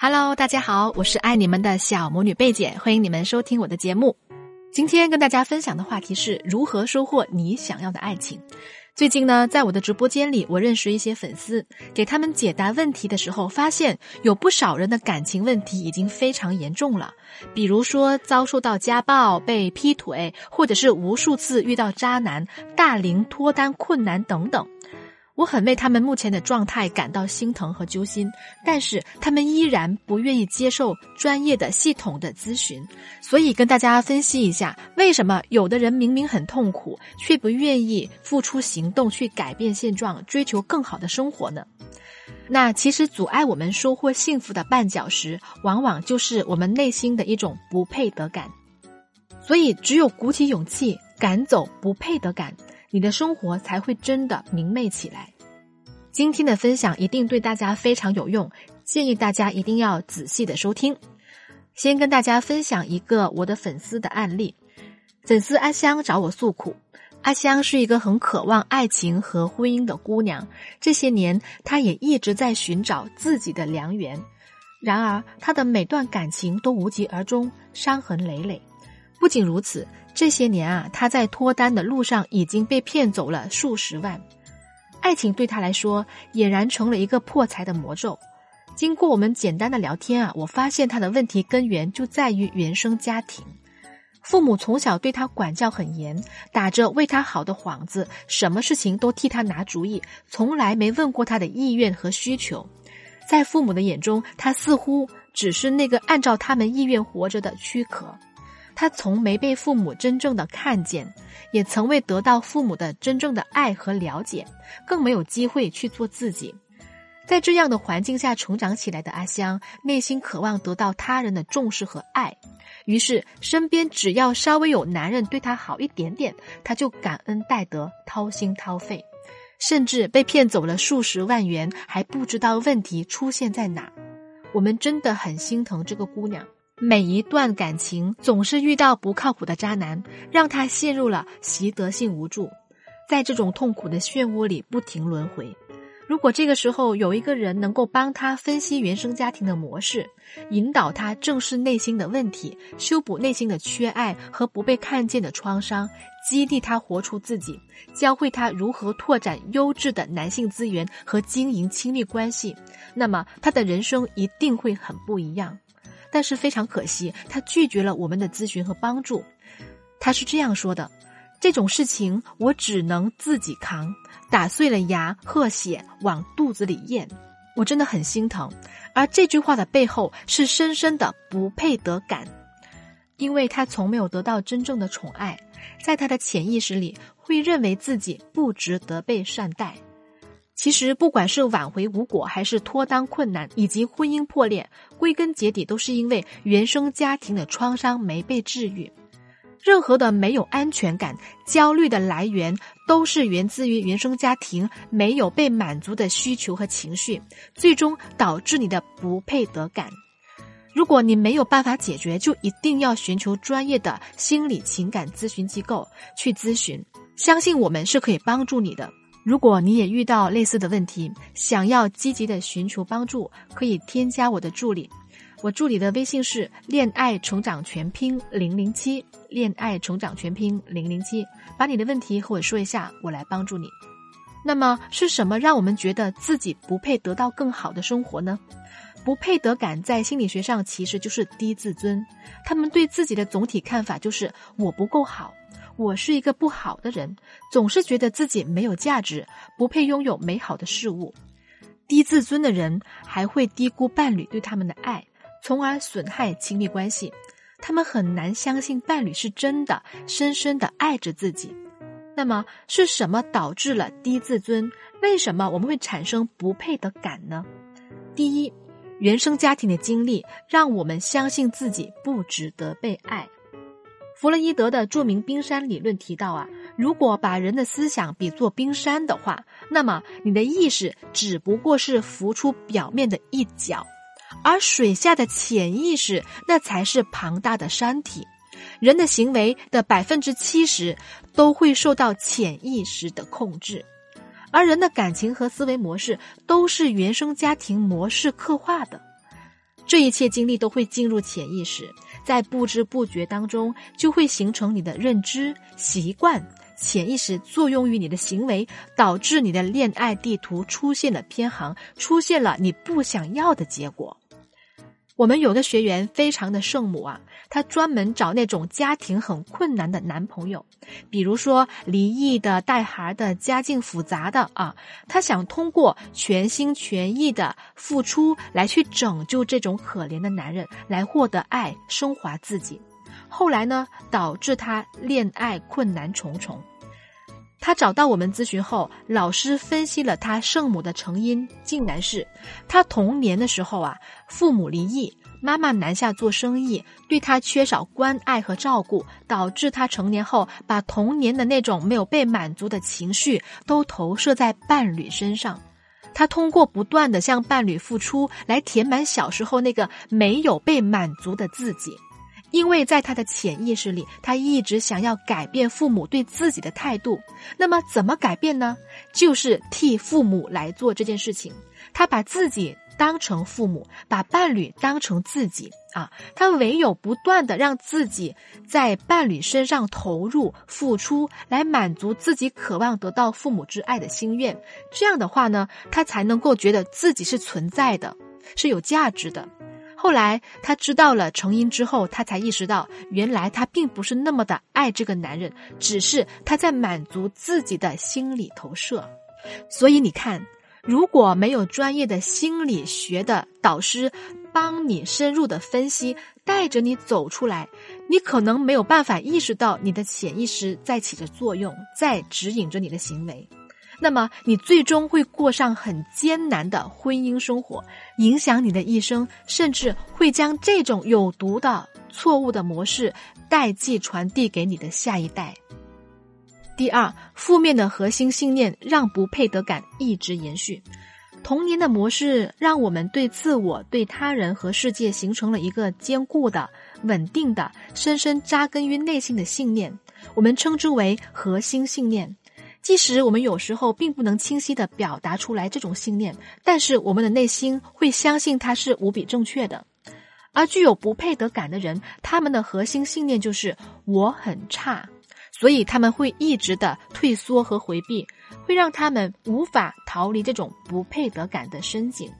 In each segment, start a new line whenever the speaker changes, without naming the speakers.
Hello，大家好，我是爱你们的小魔女贝姐，欢迎你们收听我的节目。今天跟大家分享的话题是如何收获你想要的爱情。最近呢，在我的直播间里，我认识一些粉丝，给他们解答问题的时候，发现有不少人的感情问题已经非常严重了，比如说遭受到家暴、被劈腿，或者是无数次遇到渣男、大龄脱单困难等等。我很为他们目前的状态感到心疼和揪心，但是他们依然不愿意接受专业的、系统的咨询，所以跟大家分析一下，为什么有的人明明很痛苦，却不愿意付出行动去改变现状、追求更好的生活呢？那其实阻碍我们收获幸福的绊脚石，往往就是我们内心的一种不配得感。所以，只有鼓起勇气赶走不配得感。你的生活才会真的明媚起来。今天的分享一定对大家非常有用，建议大家一定要仔细的收听。先跟大家分享一个我的粉丝的案例。粉丝阿香找我诉苦，阿香是一个很渴望爱情和婚姻的姑娘，这些年她也一直在寻找自己的良缘，然而她的每段感情都无疾而终，伤痕累累。不仅如此。这些年啊，他在脱单的路上已经被骗走了数十万，爱情对他来说俨然成了一个破财的魔咒。经过我们简单的聊天啊，我发现他的问题根源就在于原生家庭，父母从小对他管教很严，打着为他好的幌子，什么事情都替他拿主意，从来没问过他的意愿和需求。在父母的眼中，他似乎只是那个按照他们意愿活着的躯壳。他从没被父母真正的看见，也曾未得到父母的真正的爱和了解，更没有机会去做自己。在这样的环境下成长起来的阿香，内心渴望得到他人的重视和爱，于是身边只要稍微有男人对她好一点点，她就感恩戴德，掏心掏肺，甚至被骗走了数十万元，还不知道问题出现在哪。我们真的很心疼这个姑娘。每一段感情总是遇到不靠谱的渣男，让他陷入了习得性无助，在这种痛苦的漩涡里不停轮回。如果这个时候有一个人能够帮他分析原生家庭的模式，引导他正视内心的问题，修补内心的缺爱和不被看见的创伤，激励他活出自己，教会他如何拓展优质的男性资源和经营亲密关系，那么他的人生一定会很不一样。但是非常可惜，他拒绝了我们的咨询和帮助。他是这样说的：“这种事情我只能自己扛，打碎了牙喝血往肚子里咽。”我真的很心疼。而这句话的背后是深深的不配得感，因为他从没有得到真正的宠爱，在他的潜意识里会认为自己不值得被善待。其实，不管是挽回无果，还是脱单困难，以及婚姻破裂，归根结底都是因为原生家庭的创伤没被治愈。任何的没有安全感、焦虑的来源，都是源自于原生家庭没有被满足的需求和情绪，最终导致你的不配得感。如果你没有办法解决，就一定要寻求专业的心理情感咨询机构去咨询，相信我们是可以帮助你的。如果你也遇到类似的问题，想要积极的寻求帮助，可以添加我的助理。我助理的微信是“恋爱成长全拼零零七”，恋爱成长全拼零零七，把你的问题和我说一下，我来帮助你。那么是什么让我们觉得自己不配得到更好的生活呢？不配得感在心理学上其实就是低自尊，他们对自己的总体看法就是我不够好。我是一个不好的人，总是觉得自己没有价值，不配拥有美好的事物。低自尊的人还会低估伴侣对他们的爱，从而损害亲密关系。他们很难相信伴侣是真的深深的爱着自己。那么是什么导致了低自尊？为什么我们会产生不配的感呢？第一，原生家庭的经历让我们相信自己不值得被爱。弗洛伊德的著名冰山理论提到啊，如果把人的思想比作冰山的话，那么你的意识只不过是浮出表面的一角，而水下的潜意识那才是庞大的山体。人的行为的百分之七十都会受到潜意识的控制，而人的感情和思维模式都是原生家庭模式刻画的。这一切经历都会进入潜意识，在不知不觉当中就会形成你的认知习惯。潜意识作用于你的行为，导致你的恋爱地图出现了偏航，出现了你不想要的结果。我们有个学员非常的圣母啊，她专门找那种家庭很困难的男朋友，比如说离异的、带孩的、家境复杂的啊，她想通过全心全意的付出来去拯救这种可怜的男人，来获得爱，升华自己。后来呢，导致她恋爱困难重重。他找到我们咨询后，老师分析了他圣母的成因，竟然是他童年的时候啊，父母离异，妈妈南下做生意，对他缺少关爱和照顾，导致他成年后把童年的那种没有被满足的情绪都投射在伴侣身上。他通过不断的向伴侣付出，来填满小时候那个没有被满足的自己。因为在他的潜意识里，他一直想要改变父母对自己的态度。那么怎么改变呢？就是替父母来做这件事情。他把自己当成父母，把伴侣当成自己啊。他唯有不断的让自己在伴侣身上投入付出，来满足自己渴望得到父母之爱的心愿。这样的话呢，他才能够觉得自己是存在的，是有价值的。后来他知道了成因之后，他才意识到，原来他并不是那么的爱这个男人，只是他在满足自己的心理投射。所以你看，如果没有专业的心理学的导师帮你深入的分析，带着你走出来，你可能没有办法意识到你的潜意识在起着作用，在指引着你的行为。那么，你最终会过上很艰难的婚姻生活，影响你的一生，甚至会将这种有毒的、错误的模式代际传递给你的下一代。第二，负面的核心信念让不配得感一直延续。童年的模式让我们对自我、对他人和世界形成了一个坚固的、稳定的、深深扎根于内心的信念，我们称之为核心信念。即使我们有时候并不能清晰的表达出来这种信念，但是我们的内心会相信它是无比正确的。而具有不配得感的人，他们的核心信念就是我很差，所以他们会一直的退缩和回避，会让他们无法逃离这种不配得感的深井。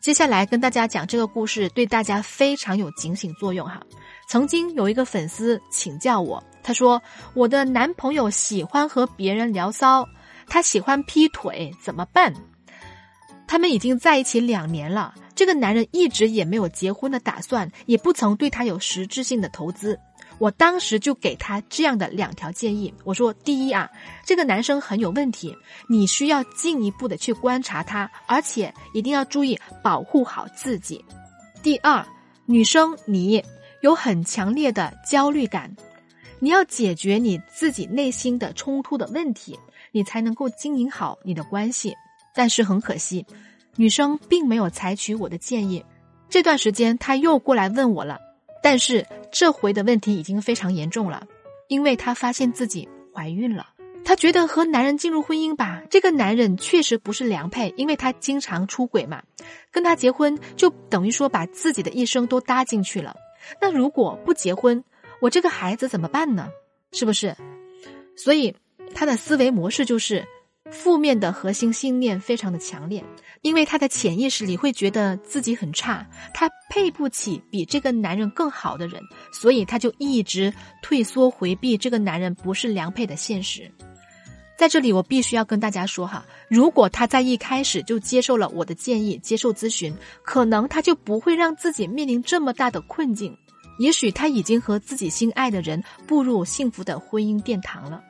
接下来跟大家讲这个故事，对大家非常有警醒作用哈。曾经有一个粉丝请教我。他说：“我的男朋友喜欢和别人聊骚，他喜欢劈腿，怎么办？”他们已经在一起两年了，这个男人一直也没有结婚的打算，也不曾对他有实质性的投资。我当时就给他这样的两条建议：我说，第一啊，这个男生很有问题，你需要进一步的去观察他，而且一定要注意保护好自己；第二，女生你有很强烈的焦虑感。你要解决你自己内心的冲突的问题，你才能够经营好你的关系。但是很可惜，女生并没有采取我的建议。这段时间，她又过来问我了，但是这回的问题已经非常严重了，因为她发现自己怀孕了。她觉得和男人进入婚姻吧，这个男人确实不是良配，因为他经常出轨嘛。跟他结婚就等于说把自己的一生都搭进去了。那如果不结婚？我这个孩子怎么办呢？是不是？所以他的思维模式就是负面的核心信念非常的强烈，因为他的潜意识里会觉得自己很差，他配不起比这个男人更好的人，所以他就一直退缩回避这个男人不是良配的现实。在这里，我必须要跟大家说哈，如果他在一开始就接受了我的建议，接受咨询，可能他就不会让自己面临这么大的困境。也许他已经和自己心爱的人步入幸福的婚姻殿堂了。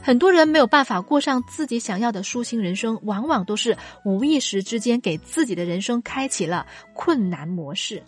很多人没有办法过上自己想要的舒心人生，往往都是无意识之间给自己的人生开启了困难模式。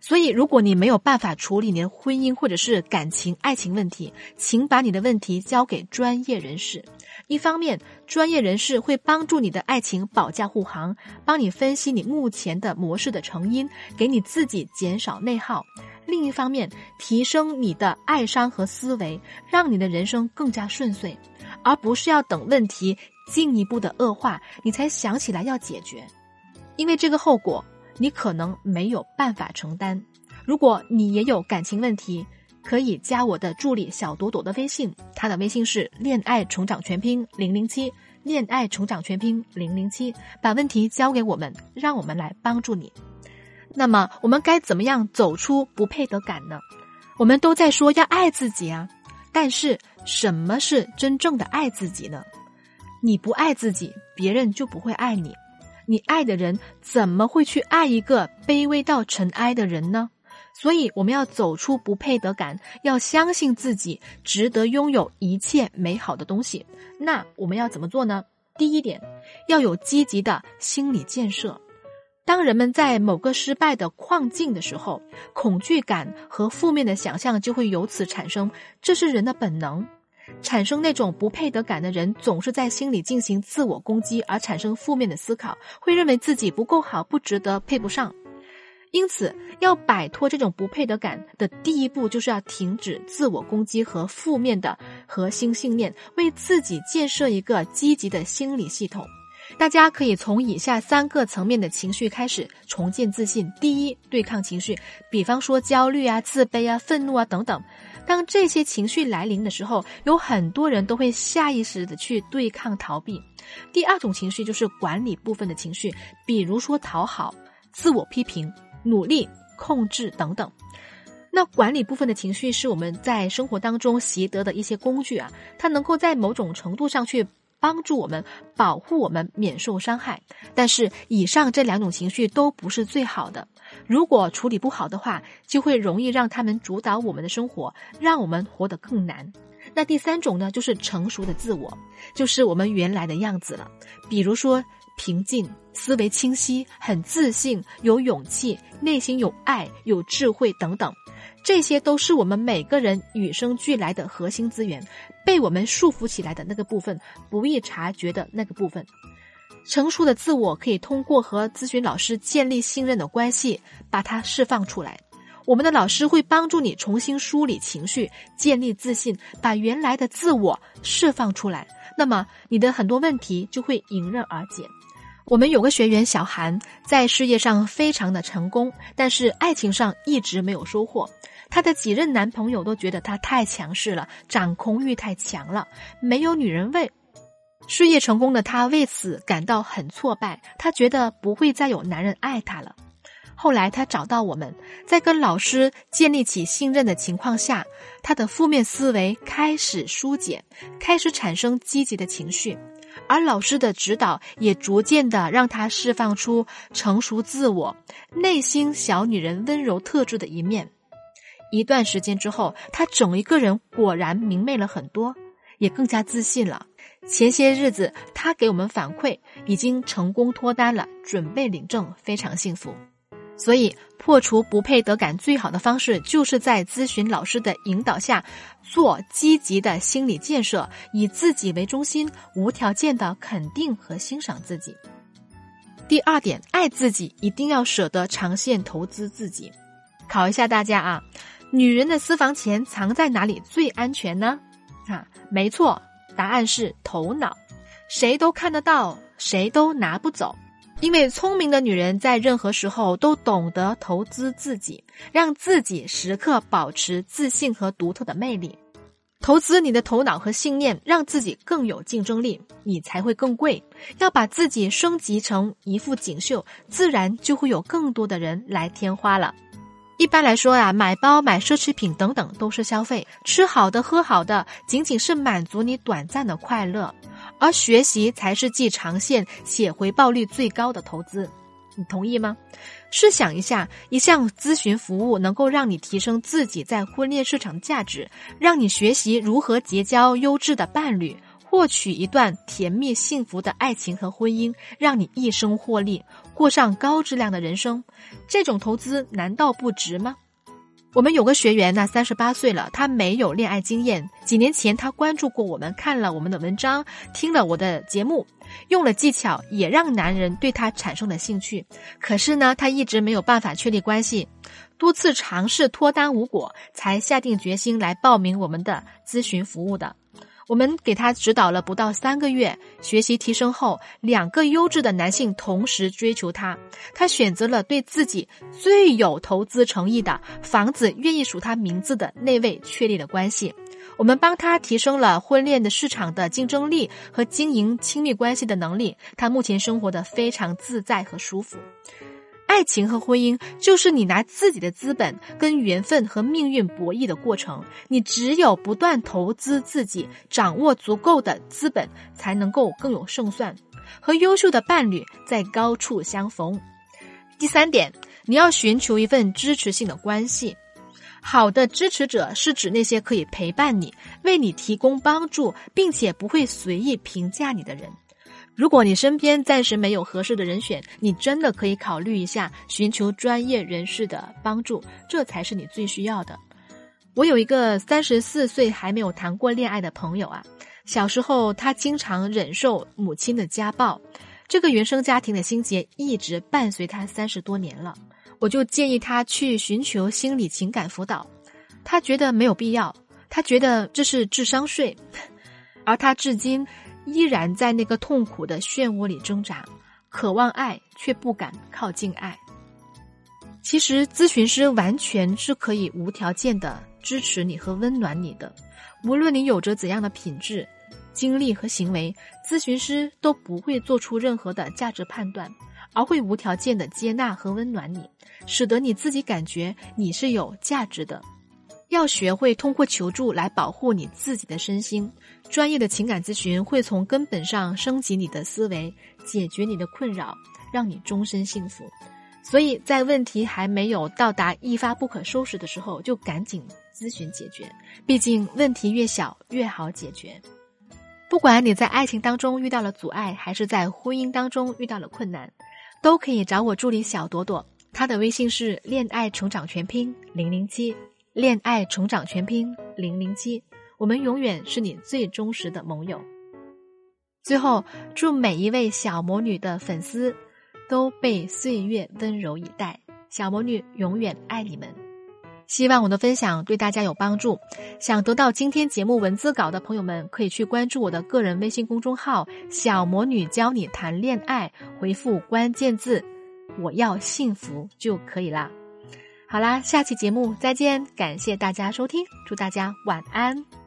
所以，如果你没有办法处理你的婚姻或者是感情、爱情问题，请把你的问题交给专业人士。一方面，专业人士会帮助你的爱情保驾护航，帮你分析你目前的模式的成因，给你自己减少内耗。另一方面，提升你的爱商和思维，让你的人生更加顺遂，而不是要等问题进一步的恶化，你才想起来要解决。因为这个后果，你可能没有办法承担。如果你也有感情问题，可以加我的助理小朵朵的微信，她的微信是恋爱成长全拼零零七，恋爱成长全拼零零七，把问题交给我们，让我们来帮助你。那么，我们该怎么样走出不配得感呢？我们都在说要爱自己啊，但是什么是真正的爱自己呢？你不爱自己，别人就不会爱你。你爱的人怎么会去爱一个卑微到尘埃的人呢？所以，我们要走出不配得感，要相信自己值得拥有一切美好的东西。那我们要怎么做呢？第一点，要有积极的心理建设。当人们在某个失败的困境的时候，恐惧感和负面的想象就会由此产生，这是人的本能。产生那种不配得感的人，总是在心里进行自我攻击，而产生负面的思考，会认为自己不够好、不值得、配不上。因此，要摆脱这种不配得感的第一步，就是要停止自我攻击和负面的核心信念，为自己建设一个积极的心理系统。大家可以从以下三个层面的情绪开始重建自信。第一，对抗情绪，比方说焦虑啊、自卑啊、愤怒啊等等。当这些情绪来临的时候，有很多人都会下意识的去对抗、逃避。第二种情绪就是管理部分的情绪，比如说讨好、自我批评、努力、控制等等。那管理部分的情绪是我们在生活当中习得的一些工具啊，它能够在某种程度上去。帮助我们保护我们免受伤害，但是以上这两种情绪都不是最好的。如果处理不好的话，就会容易让他们主导我们的生活，让我们活得更难。那第三种呢，就是成熟的自我，就是我们原来的样子了。比如说平静、思维清晰、很自信、有勇气、内心有爱、有智慧等等。这些都是我们每个人与生俱来的核心资源，被我们束缚起来的那个部分，不易察觉的那个部分。成熟的自我可以通过和咨询老师建立信任的关系，把它释放出来。我们的老师会帮助你重新梳理情绪，建立自信，把原来的自我释放出来。那么你的很多问题就会迎刃而解。我们有个学员小韩，在事业上非常的成功，但是爱情上一直没有收获。她的几任男朋友都觉得她太强势了，掌控欲太强了，没有女人味。事业成功的她为此感到很挫败，她觉得不会再有男人爱她了。后来她找到我们，在跟老师建立起信任的情况下，她的负面思维开始疏解，开始产生积极的情绪。而老师的指导也逐渐的让她释放出成熟自我、内心小女人温柔特质的一面。一段时间之后，他整一个人果然明媚了很多，也更加自信了。前些日子，他给我们反馈，已经成功脱单了，准备领证，非常幸福。所以，破除不配得感最好的方式，就是在咨询老师的引导下，做积极的心理建设，以自己为中心，无条件的肯定和欣赏自己。第二点，爱自己一定要舍得长线投资自己。考一下大家啊，女人的私房钱藏在哪里最安全呢？啊，没错，答案是头脑，谁都看得到，谁都拿不走。因为聪明的女人在任何时候都懂得投资自己，让自己时刻保持自信和独特的魅力。投资你的头脑和信念，让自己更有竞争力，你才会更贵。要把自己升级成一副锦绣，自然就会有更多的人来添花了。一般来说呀，买包、买奢侈品等等都是消费，吃好的、喝好的，仅仅是满足你短暂的快乐。而学习才是既长线且回报率最高的投资，你同意吗？试想一下，一项咨询服务能够让你提升自己在婚恋市场价值，让你学习如何结交优质的伴侣，获取一段甜蜜幸福的爱情和婚姻，让你一生获利，过上高质量的人生，这种投资难道不值吗？我们有个学员呢，三十八岁了，他没有恋爱经验。几年前，他关注过我们，看了我们的文章，听了我的节目，用了技巧，也让男人对他产生了兴趣。可是呢，他一直没有办法确立关系，多次尝试脱单无果，才下定决心来报名我们的咨询服务的。我们给他指导了不到三个月，学习提升后，两个优质的男性同时追求他，他选择了对自己最有投资诚意的房子愿意署他名字的那位确立了关系。我们帮他提升了婚恋的市场的竞争力和经营亲密关系的能力，他目前生活的非常自在和舒服。爱情和婚姻就是你拿自己的资本跟缘分和命运博弈的过程。你只有不断投资自己，掌握足够的资本，才能够更有胜算，和优秀的伴侣在高处相逢。第三点，你要寻求一份支持性的关系。好的支持者是指那些可以陪伴你、为你提供帮助，并且不会随意评价你的人。如果你身边暂时没有合适的人选，你真的可以考虑一下寻求专业人士的帮助，这才是你最需要的。我有一个三十四岁还没有谈过恋爱的朋友啊，小时候他经常忍受母亲的家暴，这个原生家庭的心结一直伴随他三十多年了。我就建议他去寻求心理情感辅导，他觉得没有必要，他觉得这是智商税，而他至今。依然在那个痛苦的漩涡里挣扎，渴望爱却不敢靠近爱。其实，咨询师完全是可以无条件的支持你和温暖你的，无论你有着怎样的品质、经历和行为，咨询师都不会做出任何的价值判断，而会无条件的接纳和温暖你，使得你自己感觉你是有价值的。要学会通过求助来保护你自己的身心。专业的情感咨询会从根本上升级你的思维，解决你的困扰，让你终身幸福。所以在问题还没有到达一发不可收拾的时候，就赶紧咨询解决。毕竟问题越小越好解决。不管你在爱情当中遇到了阻碍，还是在婚姻当中遇到了困难，都可以找我助理小朵朵，她的微信是恋爱成长全拼零零七。恋爱成长全拼零零七，我们永远是你最忠实的盟友。最后，祝每一位小魔女的粉丝都被岁月温柔以待，小魔女永远爱你们。希望我的分享对大家有帮助。想得到今天节目文字稿的朋友们，可以去关注我的个人微信公众号“小魔女教你谈恋爱”，回复关键字“我要幸福”就可以啦。好啦，下期节目再见，感谢大家收听，祝大家晚安。